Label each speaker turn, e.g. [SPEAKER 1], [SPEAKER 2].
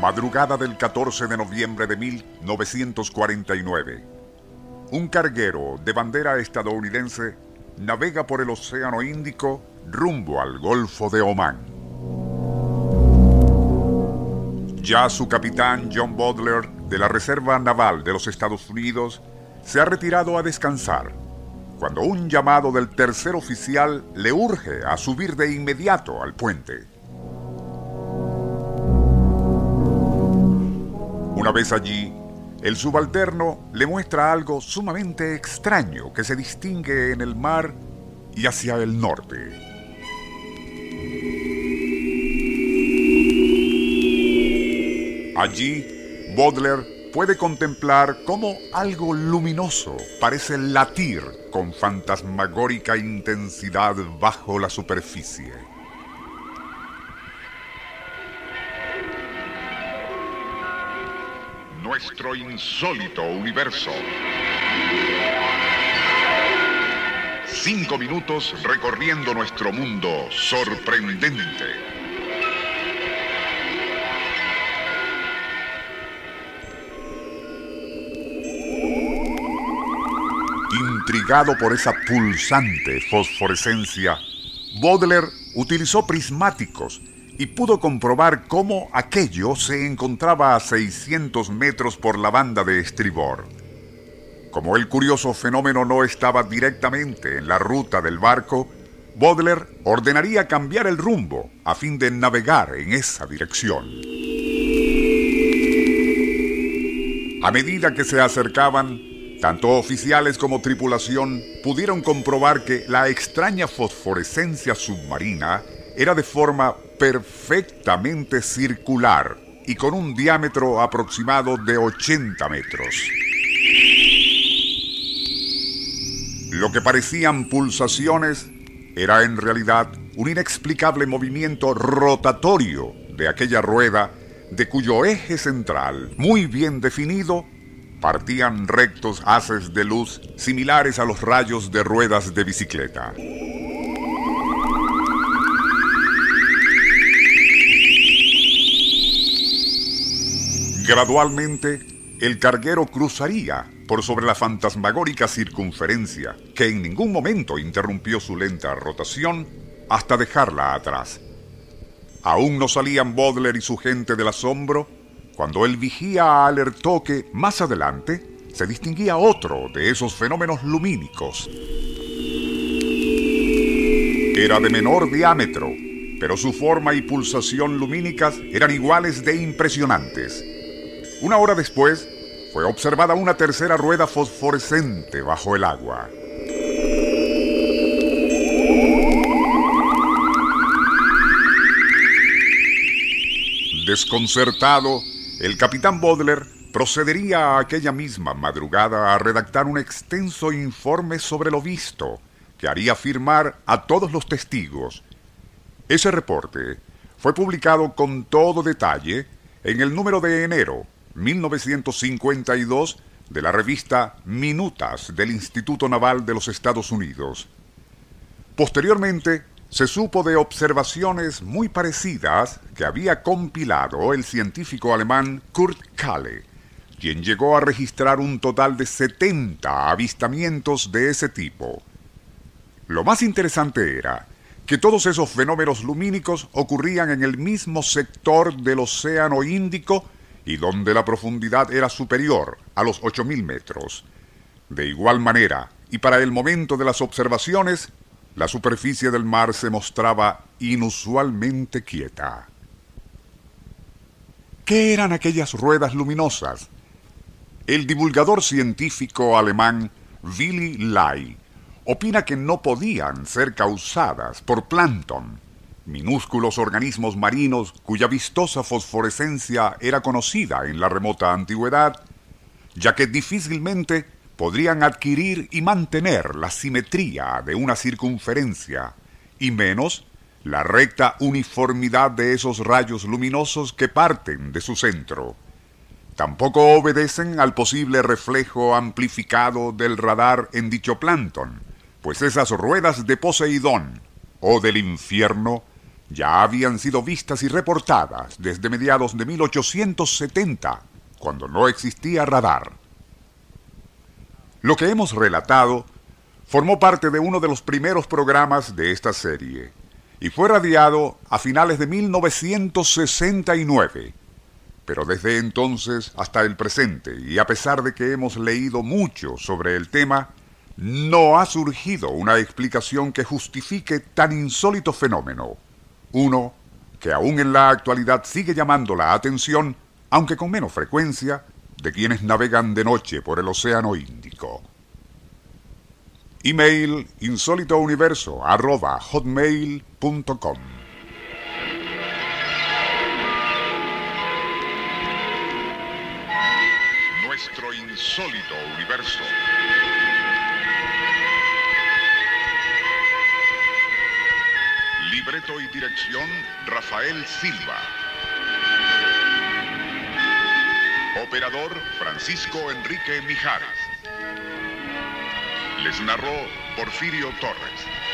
[SPEAKER 1] Madrugada del 14 de noviembre de 1949. Un carguero de bandera estadounidense navega por el Océano Índico rumbo al Golfo de Omán. Ya su capitán John Butler de la Reserva Naval de los Estados Unidos se ha retirado a descansar, cuando un llamado del tercer oficial le urge a subir de inmediato al puente. Una vez allí, el subalterno le muestra algo sumamente extraño que se distingue en el mar y hacia el norte. Allí, Baudelaire puede contemplar cómo algo luminoso parece latir con fantasmagórica intensidad bajo la superficie. Nuestro insólito universo. Cinco minutos recorriendo nuestro mundo sorprendente. Intrigado por esa pulsante fosforescencia, Baudelaire utilizó prismáticos y pudo comprobar cómo aquello se encontraba a 600 metros por la banda de estribor. Como el curioso fenómeno no estaba directamente en la ruta del barco, Baudelaire ordenaría cambiar el rumbo a fin de navegar en esa dirección. A medida que se acercaban, tanto oficiales como tripulación pudieron comprobar que la extraña fosforescencia submarina era de forma perfectamente circular y con un diámetro aproximado de 80 metros. Lo que parecían pulsaciones era en realidad un inexplicable movimiento rotatorio de aquella rueda de cuyo eje central, muy bien definido, partían rectos haces de luz similares a los rayos de ruedas de bicicleta. Gradualmente, el carguero cruzaría por sobre la fantasmagórica circunferencia, que en ningún momento interrumpió su lenta rotación hasta dejarla atrás. Aún no salían Baudelaire y su gente del asombro cuando el vigía alertó que más adelante se distinguía otro de esos fenómenos lumínicos. Era de menor diámetro, pero su forma y pulsación lumínicas eran iguales de impresionantes. Una hora después, fue observada una tercera rueda fosforescente bajo el agua. Desconcertado, el capitán Baudelaire procedería aquella misma madrugada a redactar un extenso informe sobre lo visto, que haría firmar a todos los testigos. Ese reporte fue publicado con todo detalle en el número de enero 1952 de la revista Minutas del Instituto Naval de los Estados Unidos. Posteriormente, se supo de observaciones muy parecidas que había compilado el científico alemán Kurt Kalle, quien llegó a registrar un total de 70 avistamientos de ese tipo. Lo más interesante era que todos esos fenómenos lumínicos ocurrían en el mismo sector del Océano Índico y donde la profundidad era superior a los 8.000 metros. De igual manera, y para el momento de las observaciones, la superficie del mar se mostraba inusualmente quieta. ¿Qué eran aquellas ruedas luminosas? El divulgador científico alemán Willy Lai opina que no podían ser causadas por plancton, minúsculos organismos marinos cuya vistosa fosforescencia era conocida en la remota antigüedad, ya que difícilmente podrían adquirir y mantener la simetría de una circunferencia, y menos la recta uniformidad de esos rayos luminosos que parten de su centro. Tampoco obedecen al posible reflejo amplificado del radar en dicho plancton, pues esas ruedas de Poseidón o del infierno ya habían sido vistas y reportadas desde mediados de 1870, cuando no existía radar. Lo que hemos relatado formó parte de uno de los primeros programas de esta serie y fue radiado a finales de 1969. Pero desde entonces hasta el presente, y a pesar de que hemos leído mucho sobre el tema, no ha surgido una explicación que justifique tan insólito fenómeno. Uno que aún en la actualidad sigue llamando la atención, aunque con menos frecuencia, de quienes navegan de noche por el Océano Índico. Email insólitouniverso arroba hotmail.com Nuestro insólito universo. Libreto y dirección Rafael Silva. Operador Francisco Enrique Mijares. Les narró Porfirio Torres.